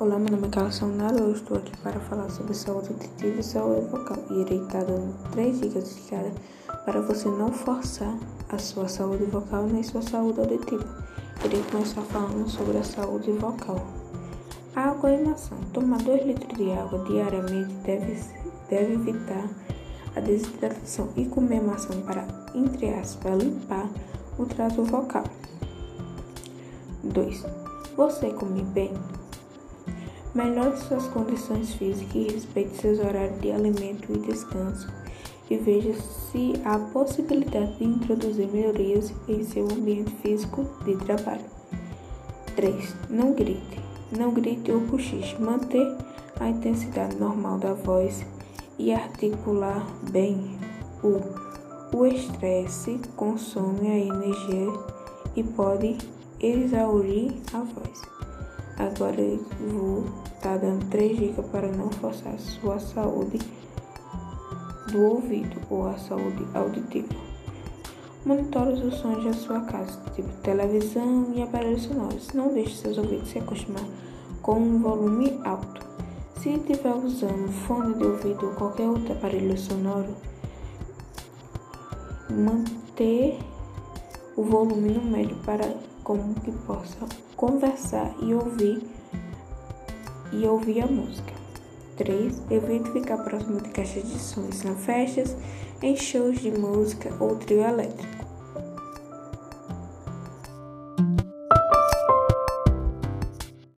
Olá, meu nome é Carlos Sonaro. Eu estou aqui para falar sobre saúde auditiva e saúde vocal. E irei estar dando três dicas diárias para você não forçar a sua saúde vocal nem sua saúde auditiva. Irei começar falando sobre a saúde vocal. A alcalinação. Tomar 2 litros de água diariamente deve, deve evitar a desidratação e comer maçã para, entre aspas, limpar o trato vocal. 2. Você come bem? Melhore suas condições físicas e respeite seus horários de alimento e descanso e veja se há possibilidade de introduzir melhorias em seu ambiente físico de trabalho. 3. Não grite. Não grite ou cochiche. Manter a intensidade normal da voz e articular bem. O, o estresse consome a energia e pode exaurir a voz. Agora eu vou estar tá dando três dicas para não forçar sua saúde do ouvido ou a saúde auditiva. Monitore os sons da sua casa, tipo televisão e aparelhos sonoros. Não deixe seus ouvidos se acostumar com um volume alto. Se estiver usando fone de ouvido ou qualquer outro aparelho sonoro, manter o volume no médio para como que possa conversar e ouvir e ouvir a música. 3. Evite ficar próximo de caixas de sons na festas, em shows de música ou trio elétrico.